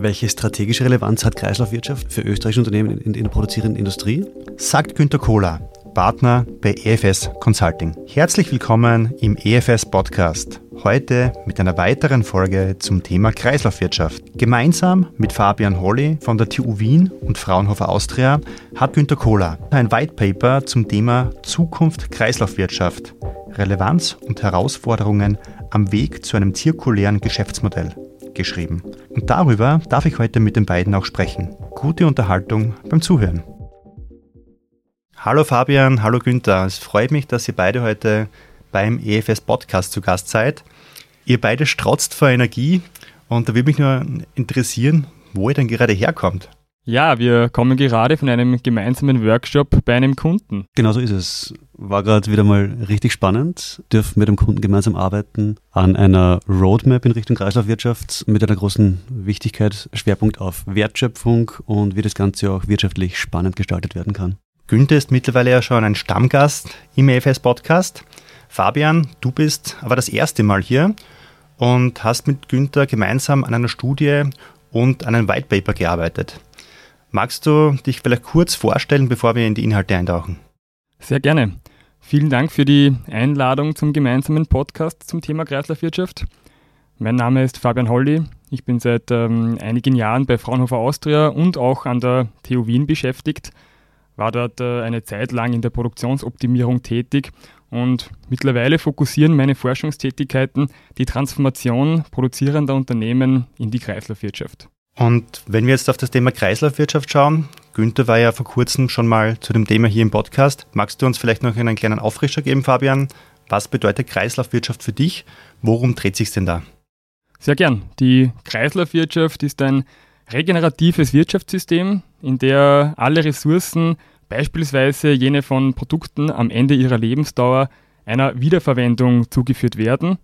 Welche strategische Relevanz hat Kreislaufwirtschaft für österreichische Unternehmen in, der produzierenden Industrie? Sagt Günter Kohler, Partner bei EFS Consulting. Herzlich willkommen im EFS Podcast. Heute mit einer weiteren Folge zum Thema Kreislaufwirtschaft. Gemeinsam mit Fabian Holly von der TU Wien und Fraunhofer Austria hat Günter Kohler ein White Paper zum Thema Zukunft Kreislaufwirtschaft, Relevanz und Herausforderungen am Weg zu einem zirkulären Geschäftsmodell geschrieben. Und darüber darf ich heute mit den beiden auch sprechen. Gute Unterhaltung beim Zuhören. Hallo Fabian, hallo Günther. Es freut mich, dass ihr beide heute beim EFS Podcast zu Gast seid. Ihr beide strotzt vor Energie und da würde mich nur interessieren, wo ihr denn gerade herkommt. Ja, wir kommen gerade von einem gemeinsamen Workshop bei einem Kunden. Genau so ist es. War gerade wieder mal richtig spannend. Dürfen mit dem Kunden gemeinsam arbeiten an einer Roadmap in Richtung Kreislaufwirtschaft mit einer großen Wichtigkeit, Schwerpunkt auf Wertschöpfung und wie das Ganze auch wirtschaftlich spannend gestaltet werden kann. Günther ist mittlerweile ja schon ein Stammgast im EFS Podcast. Fabian, du bist aber das erste Mal hier und hast mit Günther gemeinsam an einer Studie und an einem White Paper gearbeitet. Magst du dich vielleicht kurz vorstellen, bevor wir in die Inhalte eintauchen? Sehr gerne. Vielen Dank für die Einladung zum gemeinsamen Podcast zum Thema Kreislaufwirtschaft. Mein Name ist Fabian Holly. Ich bin seit ähm, einigen Jahren bei Fraunhofer Austria und auch an der TU Wien beschäftigt, war dort äh, eine Zeit lang in der Produktionsoptimierung tätig und mittlerweile fokussieren meine Forschungstätigkeiten die Transformation produzierender Unternehmen in die Kreislaufwirtschaft. Und wenn wir jetzt auf das Thema Kreislaufwirtschaft schauen, Günther war ja vor kurzem schon mal zu dem Thema hier im Podcast. Magst du uns vielleicht noch einen kleinen Auffrischer geben, Fabian? Was bedeutet Kreislaufwirtschaft für dich? Worum dreht sich denn da? Sehr gern. Die Kreislaufwirtschaft ist ein regeneratives Wirtschaftssystem, in der alle Ressourcen, beispielsweise jene von Produkten am Ende ihrer Lebensdauer, einer Wiederverwendung zugeführt werden.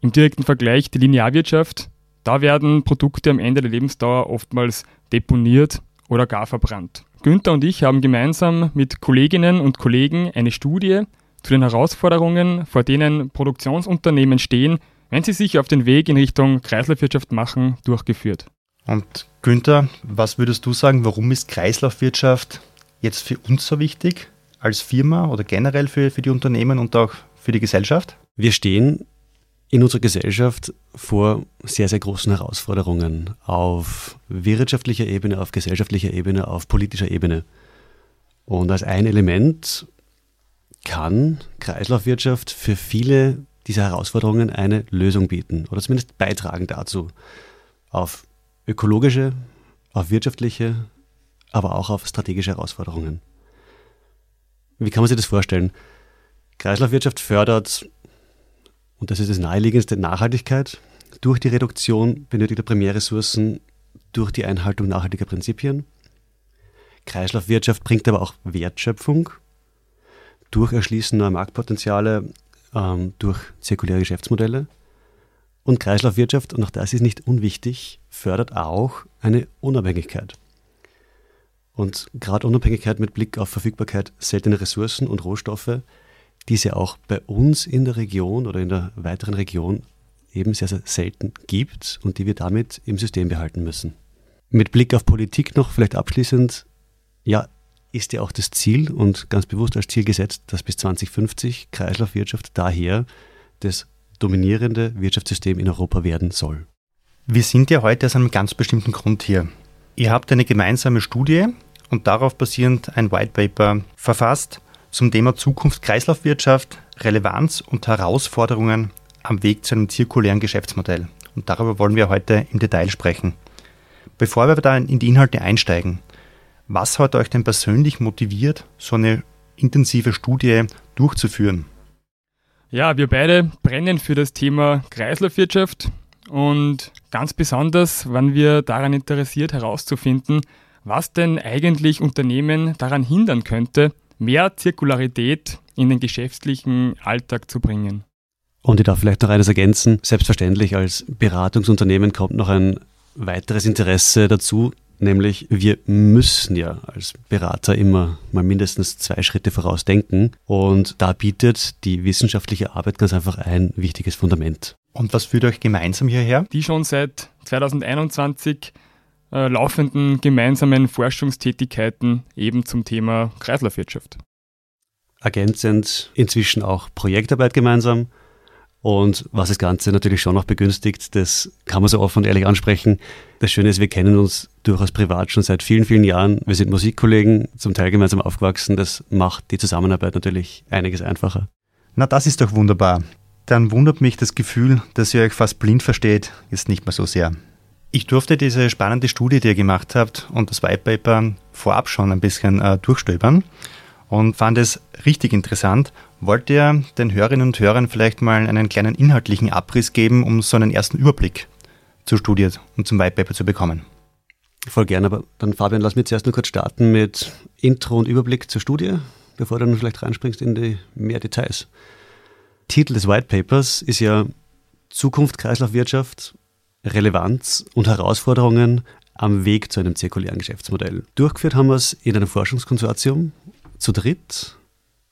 Im direkten Vergleich die Linearwirtschaft, da werden Produkte am Ende der Lebensdauer oftmals deponiert oder gar verbrannt. Günther und ich haben gemeinsam mit Kolleginnen und Kollegen eine Studie zu den Herausforderungen, vor denen Produktionsunternehmen stehen, wenn sie sich auf den Weg in Richtung Kreislaufwirtschaft machen, durchgeführt. Und Günther, was würdest du sagen, warum ist Kreislaufwirtschaft jetzt für uns so wichtig als Firma oder generell für, für die Unternehmen und auch für die Gesellschaft? Wir stehen in unserer Gesellschaft vor sehr, sehr großen Herausforderungen auf wirtschaftlicher Ebene, auf gesellschaftlicher Ebene, auf politischer Ebene. Und als ein Element kann Kreislaufwirtschaft für viele dieser Herausforderungen eine Lösung bieten oder zumindest beitragen dazu. Auf ökologische, auf wirtschaftliche, aber auch auf strategische Herausforderungen. Wie kann man sich das vorstellen? Kreislaufwirtschaft fördert und das ist das naheliegendste Nachhaltigkeit durch die Reduktion benötigter Primärressourcen, durch die Einhaltung nachhaltiger Prinzipien. Kreislaufwirtschaft bringt aber auch Wertschöpfung durch Erschließen neuer Marktpotenziale, ähm, durch zirkuläre Geschäftsmodelle. Und Kreislaufwirtschaft, und auch das ist nicht unwichtig, fördert auch eine Unabhängigkeit. Und gerade Unabhängigkeit mit Blick auf Verfügbarkeit seltener Ressourcen und Rohstoffe die es ja auch bei uns in der Region oder in der weiteren Region eben sehr, sehr selten gibt und die wir damit im System behalten müssen. Mit Blick auf Politik noch vielleicht abschließend, ja, ist ja auch das Ziel und ganz bewusst als Ziel gesetzt, dass bis 2050 Kreislaufwirtschaft daher das dominierende Wirtschaftssystem in Europa werden soll. Wir sind ja heute aus einem ganz bestimmten Grund hier. Ihr habt eine gemeinsame Studie und darauf basierend ein White Paper verfasst, zum Thema Zukunft Kreislaufwirtschaft, Relevanz und Herausforderungen am Weg zu einem zirkulären Geschäftsmodell. Und darüber wollen wir heute im Detail sprechen. Bevor wir da in die Inhalte einsteigen, was hat euch denn persönlich motiviert, so eine intensive Studie durchzuführen? Ja, wir beide brennen für das Thema Kreislaufwirtschaft und ganz besonders waren wir daran interessiert herauszufinden, was denn eigentlich Unternehmen daran hindern könnte, mehr Zirkularität in den geschäftlichen Alltag zu bringen. Und ich darf vielleicht noch eines ergänzen. Selbstverständlich als Beratungsunternehmen kommt noch ein weiteres Interesse dazu, nämlich wir müssen ja als Berater immer mal mindestens zwei Schritte vorausdenken und da bietet die wissenschaftliche Arbeit ganz einfach ein wichtiges Fundament. Und was führt euch gemeinsam hierher? Die schon seit 2021 äh, laufenden gemeinsamen Forschungstätigkeiten eben zum Thema Kreislaufwirtschaft. Ergänzend inzwischen auch Projektarbeit gemeinsam. Und was das Ganze natürlich schon noch begünstigt, das kann man so offen und ehrlich ansprechen. Das Schöne ist, wir kennen uns durchaus privat schon seit vielen, vielen Jahren. Wir sind Musikkollegen, zum Teil gemeinsam aufgewachsen. Das macht die Zusammenarbeit natürlich einiges einfacher. Na, das ist doch wunderbar. Dann wundert mich das Gefühl, dass ihr euch fast blind versteht, jetzt nicht mehr so sehr. Ich durfte diese spannende Studie, die ihr gemacht habt, und das White Paper vorab schon ein bisschen äh, durchstöbern und fand es richtig interessant. Wollt ihr den Hörerinnen und Hörern vielleicht mal einen kleinen inhaltlichen Abriss geben, um so einen ersten Überblick zur Studie und zum White Paper zu bekommen? Voll gerne, aber dann Fabian, lass mich zuerst nur kurz starten mit Intro und Überblick zur Studie, bevor du dann vielleicht reinspringst in die mehr Details. Titel des White Papers ist ja Zukunft Kreislaufwirtschaft Relevanz und Herausforderungen am Weg zu einem zirkulären Geschäftsmodell. Durchgeführt haben wir es in einem Forschungskonsortium zu dritt.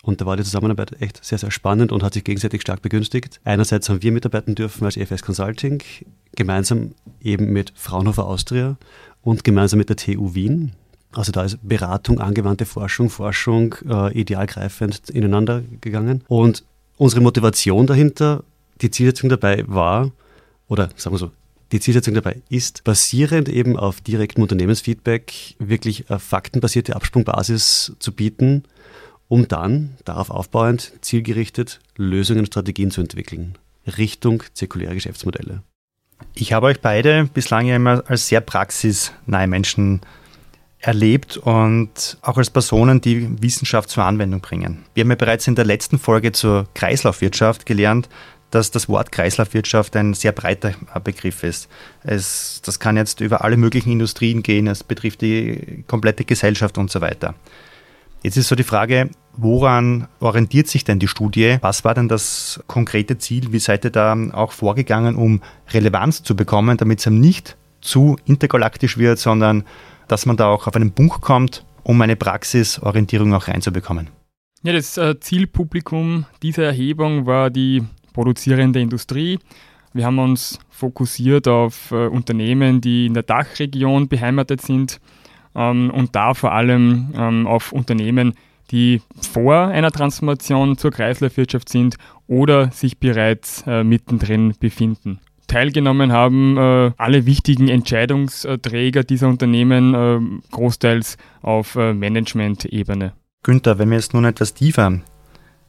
Und da war die Zusammenarbeit echt sehr, sehr spannend und hat sich gegenseitig stark begünstigt. Einerseits haben wir mitarbeiten dürfen als EFS Consulting, gemeinsam eben mit Fraunhofer Austria und gemeinsam mit der TU Wien. Also da ist Beratung, angewandte Forschung, Forschung äh, idealgreifend ineinander gegangen. Und unsere Motivation dahinter, die Zielsetzung dabei war, oder sagen wir so, die Zielsetzung dabei ist, basierend eben auf direktem Unternehmensfeedback wirklich eine faktenbasierte Absprungbasis zu bieten, um dann darauf aufbauend zielgerichtet Lösungen und Strategien zu entwickeln, Richtung zirkuläre Geschäftsmodelle. Ich habe euch beide bislang ja immer als sehr praxisnahe Menschen erlebt und auch als Personen, die Wissenschaft zur Anwendung bringen. Wir haben ja bereits in der letzten Folge zur Kreislaufwirtschaft gelernt, dass das Wort Kreislaufwirtschaft ein sehr breiter Begriff ist. Es, das kann jetzt über alle möglichen Industrien gehen, es betrifft die komplette Gesellschaft und so weiter. Jetzt ist so die Frage, woran orientiert sich denn die Studie? Was war denn das konkrete Ziel? Wie seid ihr da auch vorgegangen, um Relevanz zu bekommen, damit es nicht zu intergalaktisch wird, sondern dass man da auch auf einen Punkt kommt, um eine Praxisorientierung auch reinzubekommen? Ja, das äh, Zielpublikum dieser Erhebung war die produzierende Industrie. Wir haben uns fokussiert auf äh, Unternehmen, die in der Dachregion beheimatet sind ähm, und da vor allem ähm, auf Unternehmen, die vor einer Transformation zur Kreislaufwirtschaft sind oder sich bereits äh, mittendrin befinden. Teilgenommen haben äh, alle wichtigen Entscheidungsträger dieser Unternehmen, äh, großteils auf äh, Management-Ebene. Günther, wenn wir jetzt nun etwas tiefer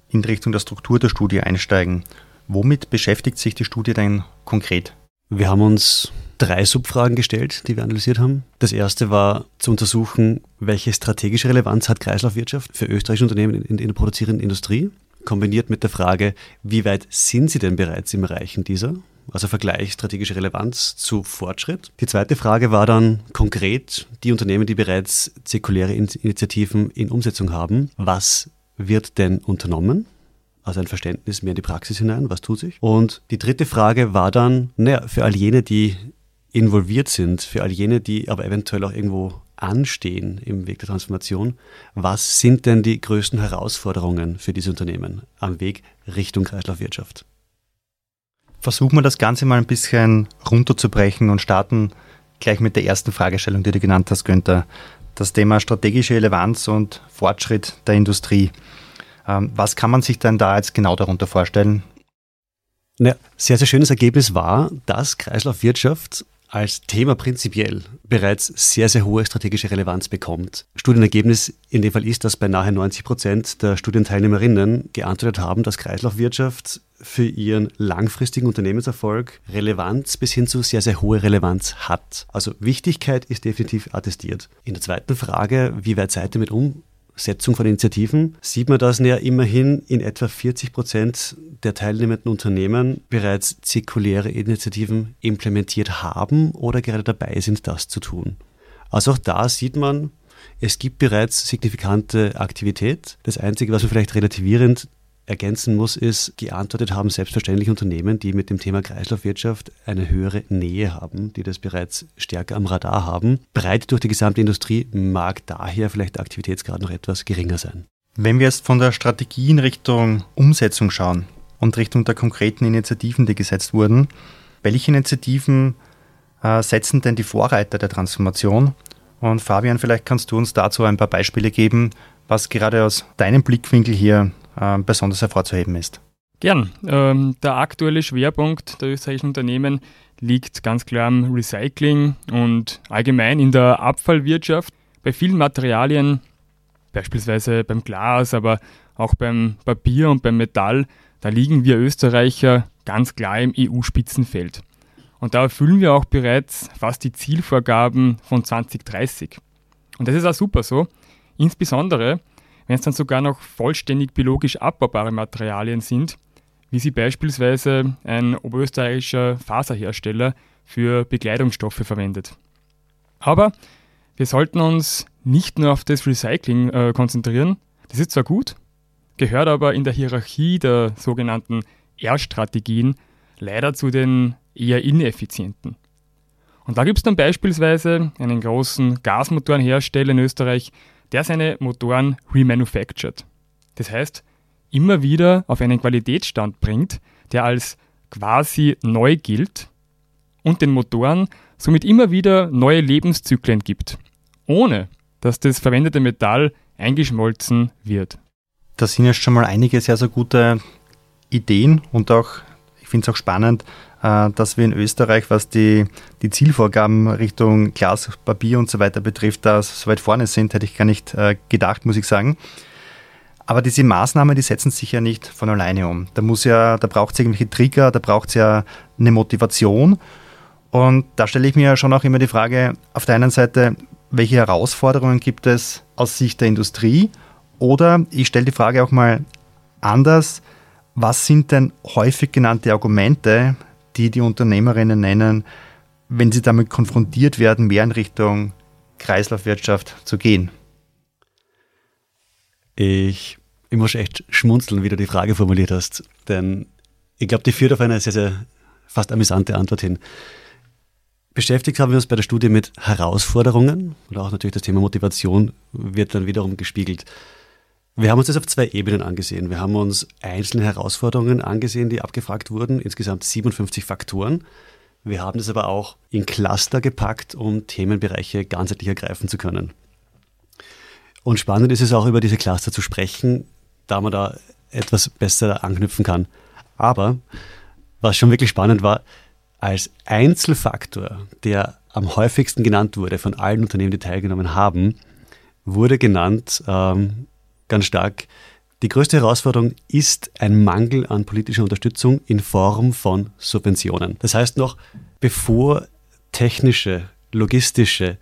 in Richtung der Struktur der Studie einsteigen, Womit beschäftigt sich die Studie denn konkret? Wir haben uns drei Subfragen gestellt, die wir analysiert haben. Das erste war zu untersuchen, welche strategische Relevanz hat Kreislaufwirtschaft für österreichische Unternehmen in, in der produzierenden Industrie, kombiniert mit der Frage, wie weit sind sie denn bereits im Erreichen dieser? Also Vergleich strategische Relevanz zu Fortschritt. Die zweite Frage war dann konkret die Unternehmen, die bereits zirkuläre Initiativen in Umsetzung haben. Was wird denn unternommen? Also ein Verständnis mehr in die Praxis hinein, was tut sich. Und die dritte Frage war dann, naja, für all jene, die involviert sind, für all jene, die aber eventuell auch irgendwo anstehen im Weg der Transformation, was sind denn die größten Herausforderungen für diese Unternehmen am Weg Richtung Kreislaufwirtschaft? Versuchen wir das Ganze mal ein bisschen runterzubrechen und starten gleich mit der ersten Fragestellung, die du genannt hast, Günther. Das Thema strategische Relevanz und Fortschritt der Industrie. Ähm, was kann man sich denn da jetzt genau darunter vorstellen? Ja, sehr, sehr schönes Ergebnis war, dass Kreislaufwirtschaft als Thema prinzipiell bereits sehr, sehr hohe strategische Relevanz bekommt. Studienergebnis in dem Fall ist, dass bei nahe 90 Prozent der Studienteilnehmerinnen geantwortet haben, dass Kreislaufwirtschaft für ihren langfristigen Unternehmenserfolg Relevanz bis hin zu sehr, sehr hohe Relevanz hat. Also Wichtigkeit ist definitiv attestiert. In der zweiten Frage, wie weit seid ihr mit um? Setzung von Initiativen sieht man, dass ja immerhin in etwa 40 Prozent der teilnehmenden Unternehmen bereits zirkuläre Initiativen implementiert haben oder gerade dabei sind, das zu tun. Also auch da sieht man, es gibt bereits signifikante Aktivität. Das Einzige, was man vielleicht relativierend ergänzen muss, ist, geantwortet haben selbstverständlich Unternehmen, die mit dem Thema Kreislaufwirtschaft eine höhere Nähe haben, die das bereits stärker am Radar haben. Breit durch die gesamte Industrie mag daher vielleicht der Aktivitätsgrad noch etwas geringer sein. Wenn wir jetzt von der Strategie in Richtung Umsetzung schauen, und Richtung der konkreten Initiativen, die gesetzt wurden. Welche Initiativen äh, setzen denn die Vorreiter der Transformation? Und Fabian, vielleicht kannst du uns dazu ein paar Beispiele geben, was gerade aus deinem Blickwinkel hier besonders hervorzuheben ist. Gern. Ähm, der aktuelle Schwerpunkt der österreichischen Unternehmen liegt ganz klar am Recycling und allgemein in der Abfallwirtschaft. Bei vielen Materialien, beispielsweise beim Glas, aber auch beim Papier und beim Metall, da liegen wir Österreicher ganz klar im EU-Spitzenfeld. Und da erfüllen wir auch bereits fast die Zielvorgaben von 2030. Und das ist auch super so, insbesondere wenn es dann sogar noch vollständig biologisch abbaubare Materialien sind, wie sie beispielsweise ein oberösterreichischer Faserhersteller für Bekleidungsstoffe verwendet. Aber wir sollten uns nicht nur auf das Recycling äh, konzentrieren. Das ist zwar gut, gehört aber in der Hierarchie der sogenannten R-Strategien leider zu den eher ineffizienten. Und da gibt es dann beispielsweise einen großen Gasmotorenhersteller in Österreich, der seine Motoren remanufactured. Das heißt, immer wieder auf einen Qualitätsstand bringt, der als quasi neu gilt und den Motoren somit immer wieder neue Lebenszyklen gibt, ohne dass das verwendete Metall eingeschmolzen wird. Das sind ja schon mal einige sehr, sehr gute Ideen und auch, finde es auch spannend, äh, dass wir in Österreich, was die, die Zielvorgaben Richtung Glas, Papier und so weiter betrifft, da so weit vorne sind, hätte ich gar nicht äh, gedacht, muss ich sagen. Aber diese Maßnahmen, die setzen sich ja nicht von alleine um. Da muss ja, da braucht es irgendwelche Trigger, da braucht es ja eine Motivation. Und da stelle ich mir ja schon auch immer die Frage, auf der einen Seite, welche Herausforderungen gibt es aus Sicht der Industrie? Oder ich stelle die Frage auch mal anders, was sind denn häufig genannte Argumente, die die Unternehmerinnen nennen, wenn sie damit konfrontiert werden, mehr in Richtung Kreislaufwirtschaft zu gehen? Ich, ich muss echt schmunzeln, wie du die Frage formuliert hast, denn ich glaube, die führt auf eine sehr, sehr fast amüsante Antwort hin. Beschäftigt haben wir uns bei der Studie mit Herausforderungen und auch natürlich das Thema Motivation wird dann wiederum gespiegelt. Wir haben uns das auf zwei Ebenen angesehen. Wir haben uns einzelne Herausforderungen angesehen, die abgefragt wurden, insgesamt 57 Faktoren. Wir haben das aber auch in Cluster gepackt, um Themenbereiche ganzheitlich ergreifen zu können. Und spannend ist es auch, über diese Cluster zu sprechen, da man da etwas besser anknüpfen kann. Aber was schon wirklich spannend war, als Einzelfaktor, der am häufigsten genannt wurde von allen Unternehmen, die teilgenommen haben, wurde genannt ähm, ganz stark. Die größte Herausforderung ist ein Mangel an politischer Unterstützung in Form von Subventionen. Das heißt noch, bevor technische, logistische,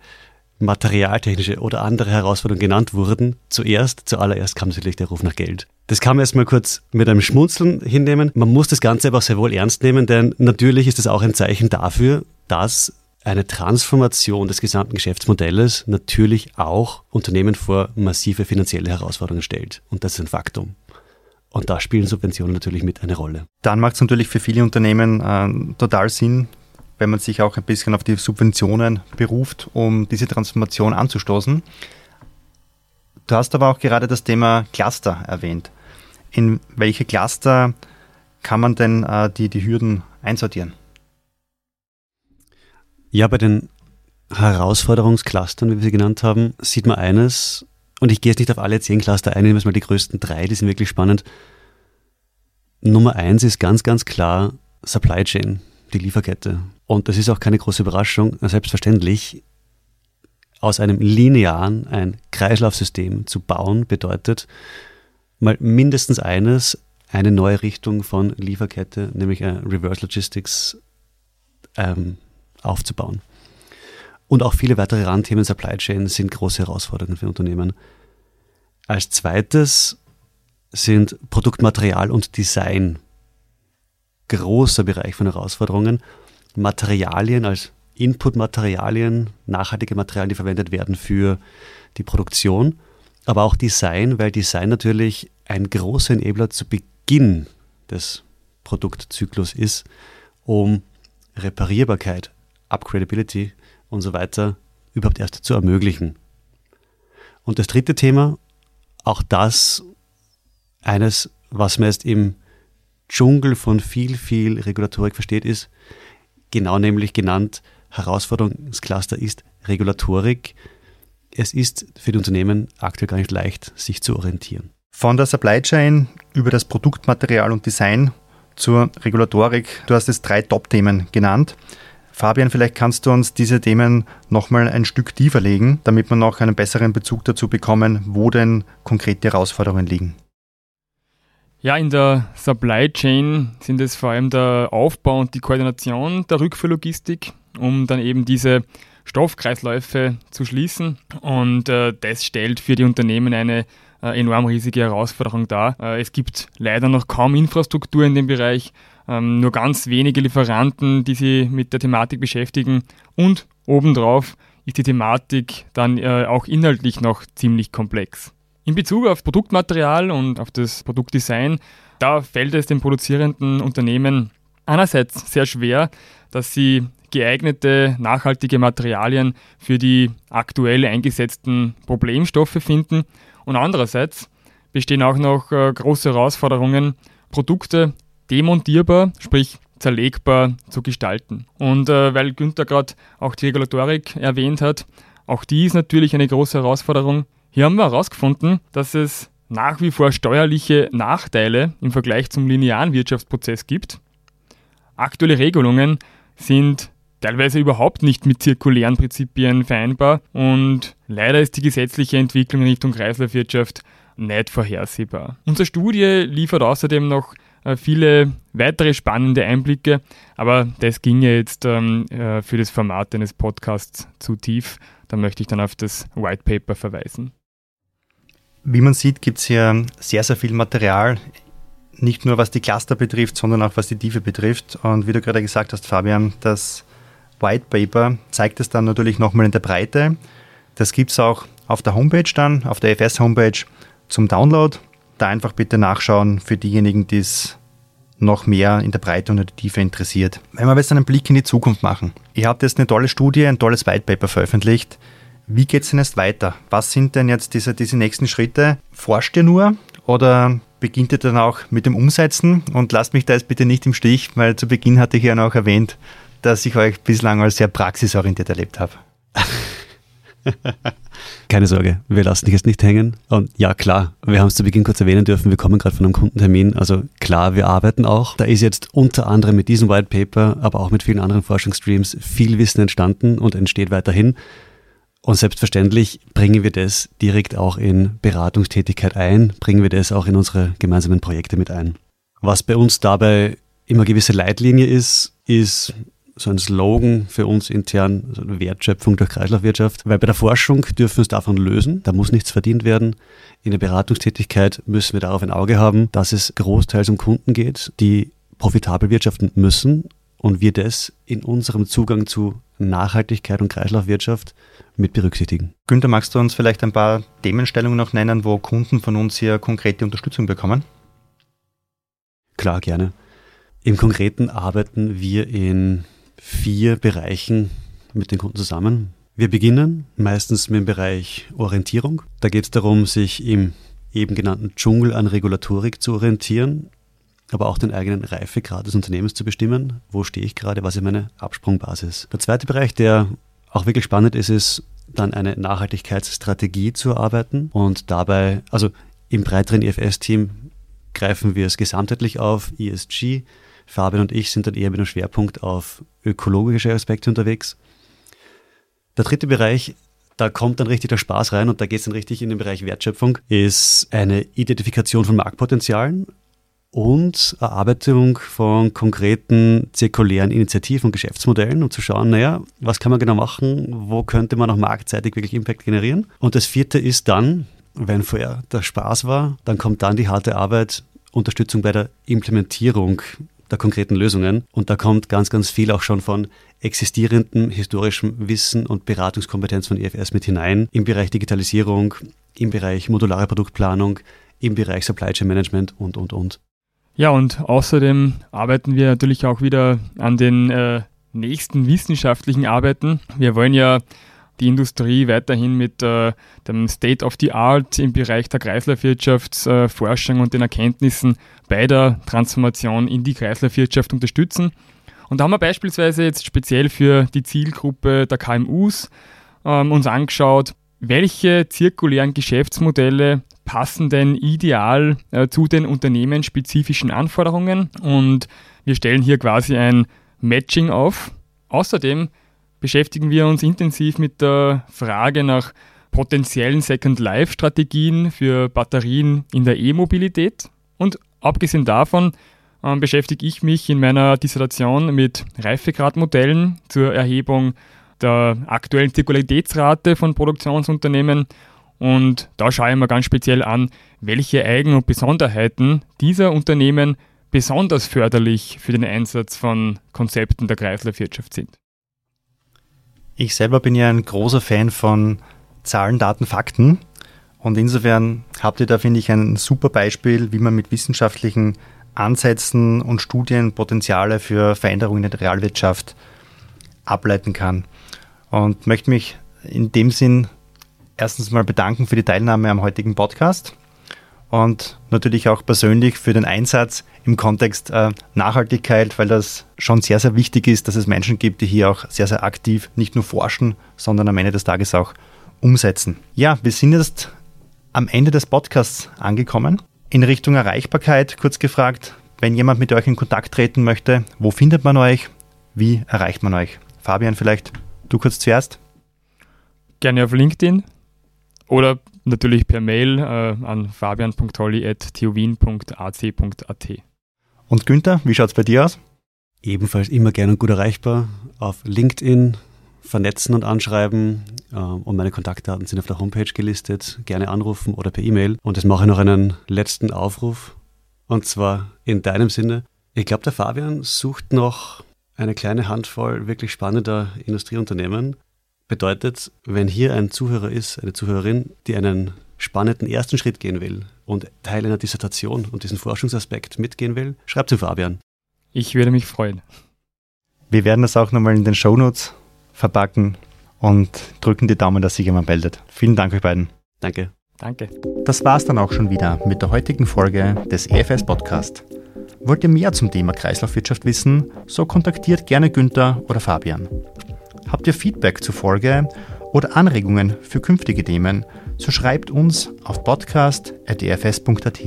materialtechnische oder andere Herausforderungen genannt wurden, zuerst, zuallererst kam natürlich der Ruf nach Geld. Das kann man erstmal kurz mit einem Schmunzeln hinnehmen. Man muss das Ganze aber auch sehr wohl ernst nehmen, denn natürlich ist es auch ein Zeichen dafür, dass eine Transformation des gesamten Geschäftsmodells natürlich auch Unternehmen vor massive finanzielle Herausforderungen stellt. Und das ist ein Faktum. Und da spielen Subventionen natürlich mit eine Rolle. Dann macht es natürlich für viele Unternehmen äh, total Sinn, wenn man sich auch ein bisschen auf die Subventionen beruft, um diese Transformation anzustoßen. Du hast aber auch gerade das Thema Cluster erwähnt. In welche Cluster kann man denn äh, die, die Hürden einsortieren? Ja, bei den Herausforderungsclustern, wie wir sie genannt haben, sieht man eines, und ich gehe jetzt nicht auf alle zehn Cluster ein, nehmen wir mal die größten drei, die sind wirklich spannend. Nummer eins ist ganz, ganz klar Supply Chain, die Lieferkette. Und das ist auch keine große Überraschung. Selbstverständlich, aus einem linearen ein Kreislaufsystem zu bauen, bedeutet mal mindestens eines, eine neue Richtung von Lieferkette, nämlich ein Reverse Logistics ähm, aufzubauen. Und auch viele weitere Randthemen Supply Chain sind große Herausforderungen für Unternehmen. Als zweites sind Produktmaterial und Design großer Bereich von Herausforderungen. Materialien als Inputmaterialien, nachhaltige Materialien, die verwendet werden für die Produktion, aber auch Design, weil Design natürlich ein großer Enabler zu Beginn des Produktzyklus ist, um Reparierbarkeit Upgradability und so weiter überhaupt erst zu ermöglichen. Und das dritte Thema, auch das eines, was man erst im Dschungel von viel, viel Regulatorik versteht, ist genau nämlich genannt, Herausforderungscluster ist Regulatorik. Es ist für die Unternehmen aktuell gar nicht leicht, sich zu orientieren. Von der Supply Chain über das Produktmaterial und Design zur Regulatorik. Du hast es drei Top-Themen genannt. Fabian, vielleicht kannst du uns diese Themen nochmal ein Stück tiefer legen, damit wir noch einen besseren Bezug dazu bekommen, wo denn konkrete Herausforderungen liegen. Ja, in der Supply Chain sind es vor allem der Aufbau und die Koordination der Rückführlogistik, um dann eben diese Stoffkreisläufe zu schließen. Und äh, das stellt für die Unternehmen eine äh, enorm riesige Herausforderung dar. Äh, es gibt leider noch kaum Infrastruktur in dem Bereich, ähm, nur ganz wenige Lieferanten, die sich mit der Thematik beschäftigen und obendrauf ist die Thematik dann äh, auch inhaltlich noch ziemlich komplex. In Bezug auf Produktmaterial und auf das Produktdesign, da fällt es den produzierenden Unternehmen einerseits sehr schwer, dass sie geeignete, nachhaltige Materialien für die aktuell eingesetzten Problemstoffe finden und andererseits bestehen auch noch äh, große Herausforderungen, Produkte demontierbar, sprich zerlegbar zu gestalten. Und äh, weil Günther gerade auch die Regulatorik erwähnt hat, auch die ist natürlich eine große Herausforderung. Hier haben wir herausgefunden, dass es nach wie vor steuerliche Nachteile im Vergleich zum linearen Wirtschaftsprozess gibt. Aktuelle Regelungen sind teilweise überhaupt nicht mit zirkulären Prinzipien vereinbar und leider ist die gesetzliche Entwicklung in Richtung Kreislaufwirtschaft nicht vorhersehbar. Unsere Studie liefert außerdem noch viele weitere spannende Einblicke, aber das ginge jetzt ähm, äh, für das Format eines Podcasts zu tief. Da möchte ich dann auf das White Paper verweisen. Wie man sieht, gibt es hier sehr, sehr viel Material nicht nur was die Cluster betrifft, sondern auch was die Tiefe betrifft. Und wie du gerade gesagt hast, Fabian, das White Paper zeigt es dann natürlich nochmal in der Breite. Das gibt es auch auf der Homepage dann, auf der FS-Homepage zum Download. Da einfach bitte nachschauen für diejenigen, die es noch mehr in der Breite und in der Tiefe interessiert. Wenn wir jetzt einen Blick in die Zukunft machen. Ihr habt jetzt eine tolle Studie, ein tolles White Paper veröffentlicht. Wie geht es denn jetzt weiter? Was sind denn jetzt diese, diese nächsten Schritte? Forscht ihr nur oder beginnt ihr dann auch mit dem Umsetzen? Und lasst mich da jetzt bitte nicht im Stich, weil zu Beginn hatte ich ja noch erwähnt, dass ich euch bislang als sehr praxisorientiert erlebt habe. Keine Sorge, wir lassen dich jetzt nicht hängen. Und ja, klar, wir haben es zu Beginn kurz erwähnen dürfen, wir kommen gerade von einem Kundentermin. Also klar, wir arbeiten auch. Da ist jetzt unter anderem mit diesem White Paper, aber auch mit vielen anderen Forschungsstreams viel Wissen entstanden und entsteht weiterhin. Und selbstverständlich bringen wir das direkt auch in Beratungstätigkeit ein, bringen wir das auch in unsere gemeinsamen Projekte mit ein. Was bei uns dabei immer gewisse Leitlinie ist, ist so ein Slogan für uns intern, also Wertschöpfung durch Kreislaufwirtschaft, weil bei der Forschung dürfen wir uns davon lösen, da muss nichts verdient werden. In der Beratungstätigkeit müssen wir darauf ein Auge haben, dass es großteils um Kunden geht, die profitabel wirtschaften müssen und wir das in unserem Zugang zu Nachhaltigkeit und Kreislaufwirtschaft mit berücksichtigen. Günther, magst du uns vielleicht ein paar Themenstellungen noch nennen, wo Kunden von uns hier konkrete Unterstützung bekommen? Klar, gerne. Im Konkreten arbeiten wir in vier Bereichen mit den Kunden zusammen. Wir beginnen meistens mit dem Bereich Orientierung. Da geht es darum, sich im eben genannten Dschungel an Regulatorik zu orientieren, aber auch den eigenen Reifegrad des Unternehmens zu bestimmen. Wo stehe ich gerade? Was ist meine Absprungbasis? Der zweite Bereich, der auch wirklich spannend ist, ist dann eine Nachhaltigkeitsstrategie zu erarbeiten und dabei, also im breiteren IFS-Team greifen wir es gesamtheitlich auf, ESG, Fabian und ich sind dann eher mit einem Schwerpunkt auf ökologische Aspekte unterwegs. Der dritte Bereich, da kommt dann richtig der Spaß rein und da geht es dann richtig in den Bereich Wertschöpfung, ist eine Identifikation von Marktpotenzialen und Erarbeitung von konkreten zirkulären Initiativen und Geschäftsmodellen, um zu schauen, naja, was kann man genau machen, wo könnte man auch marktseitig wirklich Impact generieren. Und das vierte ist dann, wenn vorher der Spaß war, dann kommt dann die harte Arbeit, Unterstützung bei der Implementierung der konkreten Lösungen. Und da kommt ganz, ganz viel auch schon von existierendem historischem Wissen und Beratungskompetenz von EFS mit hinein im Bereich Digitalisierung, im Bereich modulare Produktplanung, im Bereich Supply Chain Management und, und, und. Ja, und außerdem arbeiten wir natürlich auch wieder an den äh, nächsten wissenschaftlichen Arbeiten. Wir wollen ja die Industrie weiterhin mit äh, dem State of the Art im Bereich der Kreislaufwirtschaftsforschung äh, und den Erkenntnissen bei der Transformation in die Kreislaufwirtschaft unterstützen. Und da haben wir beispielsweise jetzt speziell für die Zielgruppe der KMUs ähm, uns angeschaut, welche zirkulären Geschäftsmodelle passen denn ideal äh, zu den unternehmensspezifischen Anforderungen und wir stellen hier quasi ein Matching auf. Außerdem beschäftigen wir uns intensiv mit der Frage nach potenziellen Second Life Strategien für Batterien in der E-Mobilität und abgesehen davon äh, beschäftige ich mich in meiner Dissertation mit Reifegradmodellen zur Erhebung der aktuellen Zirkularitätsrate von Produktionsunternehmen und da schaue ich mir ganz speziell an, welche Eigen- und Besonderheiten dieser Unternehmen besonders förderlich für den Einsatz von Konzepten der Kreislaufwirtschaft sind. Ich selber bin ja ein großer Fan von Zahlen, Daten, Fakten. Und insofern habt ihr da, finde ich, ein super Beispiel, wie man mit wissenschaftlichen Ansätzen und Studien Potenziale für Veränderungen in der Realwirtschaft ableiten kann. Und möchte mich in dem Sinn erstens mal bedanken für die Teilnahme am heutigen Podcast und natürlich auch persönlich für den Einsatz im Kontext äh, Nachhaltigkeit, weil das schon sehr, sehr wichtig ist, dass es Menschen gibt, die hier auch sehr, sehr aktiv nicht nur forschen, sondern am Ende des Tages auch umsetzen. Ja, wir sind jetzt am Ende des Podcasts angekommen. In Richtung Erreichbarkeit, kurz gefragt, wenn jemand mit euch in Kontakt treten möchte, wo findet man euch? Wie erreicht man euch? Fabian, vielleicht du kurz zuerst. Gerne auf LinkedIn oder natürlich per Mail äh, an fabian.tolli.tuwien.ac.at. Und Günther, wie schaut es bei dir aus? Ebenfalls immer gerne und gut erreichbar auf LinkedIn, vernetzen und anschreiben. Äh, und meine Kontaktdaten sind auf der Homepage gelistet. Gerne anrufen oder per E-Mail. Und jetzt mache ich noch einen letzten Aufruf. Und zwar in deinem Sinne. Ich glaube, der Fabian sucht noch eine kleine Handvoll wirklich spannender Industrieunternehmen, Bedeutet, wenn hier ein Zuhörer ist, eine Zuhörerin, die einen spannenden ersten Schritt gehen will und Teil einer Dissertation und diesen Forschungsaspekt mitgehen will, schreibt zu Fabian. Ich würde mich freuen. Wir werden das auch nochmal in den Shownotes verpacken und drücken die Daumen, dass sich jemand meldet. Vielen Dank euch beiden. Danke. Danke. Das war's dann auch schon wieder mit der heutigen Folge des EFS Podcast. Wollt ihr mehr zum Thema Kreislaufwirtschaft wissen, so kontaktiert gerne Günther oder Fabian. Habt ihr Feedback zur Folge oder Anregungen für künftige Themen, so schreibt uns auf podcast.dfs.at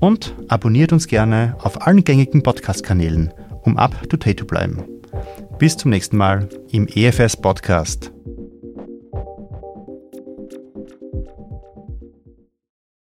und abonniert uns gerne auf allen gängigen Podcast-Kanälen, um up to date zu bleiben. Bis zum nächsten Mal im EFS Podcast.